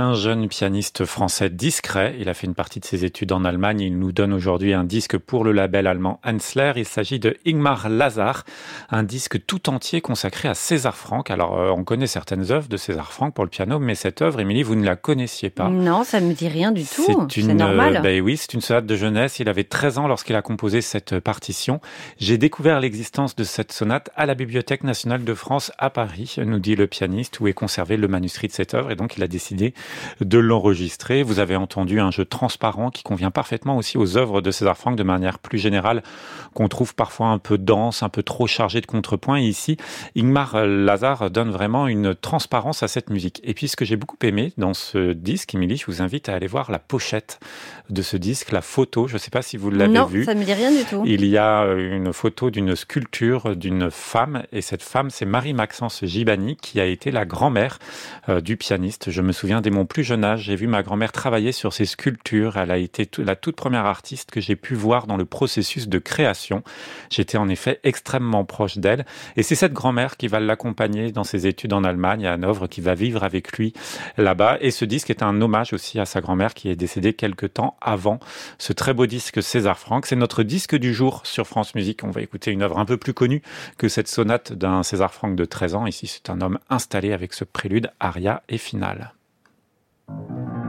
Un jeune pianiste français discret. Il a fait une partie de ses études en Allemagne. Il nous donne aujourd'hui un disque pour le label allemand Hensler. Il s'agit de Ingmar Lazar, un disque tout entier consacré à César Franck. Alors, euh, on connaît certaines œuvres de César Franck pour le piano, mais cette œuvre, Émilie, vous ne la connaissiez pas. Non, ça me dit rien du tout. C'est normal. Euh, ben oui, c'est une sonate de jeunesse. Il avait 13 ans lorsqu'il a composé cette partition. J'ai découvert l'existence de cette sonate à la Bibliothèque nationale de France à Paris, nous dit le pianiste, où est conservé le manuscrit de cette œuvre. Et donc, il a décidé de l'enregistrer. Vous avez entendu un jeu transparent qui convient parfaitement aussi aux œuvres de César Franck de manière plus générale, qu'on trouve parfois un peu dense, un peu trop chargé de contrepoint. Et ici, Ingmar Lazar donne vraiment une transparence à cette musique. Et puis, ce que j'ai beaucoup aimé dans ce disque, Émilie, je vous invite à aller voir la pochette de ce disque, la photo. Je ne sais pas si vous l'avez vu. Non, ça me dit rien du tout. Il y a une photo d'une sculpture d'une femme, et cette femme, c'est Marie-Maxence Gibani, qui a été la grand-mère euh, du pianiste. Je me souviens dès mon plus jeune âge, j'ai vu ma grand-mère travailler sur ces sculptures. Elle a été la toute première artiste que j'ai pu voir dans le processus de création. J'étais en effet extrêmement proche d'elle. Et c'est cette grand-mère qui va l'accompagner dans ses études en Allemagne, à Hanovre, qui va vivre avec lui là-bas. Et ce disque est un hommage aussi à sa grand-mère qui est décédée quelque temps avant ce très beau disque César Franck. C'est notre disque du jour sur France Musique. On va écouter une œuvre un peu plus connue que cette sonate d'un César Franck de 13 ans. Ici, c'est un homme installé avec ce prélude, aria et finale. Thank you.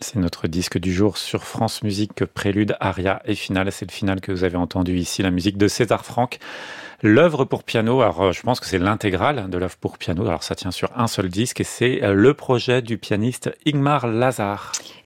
C'est notre disque du jour sur France Musique, prélude, aria et finale. C'est le final que vous avez entendu ici, la musique de César Franck. L'œuvre pour piano, alors je pense que c'est l'intégrale de l'œuvre pour piano, alors ça tient sur un seul disque et c'est le projet du pianiste Ingmar Lazar.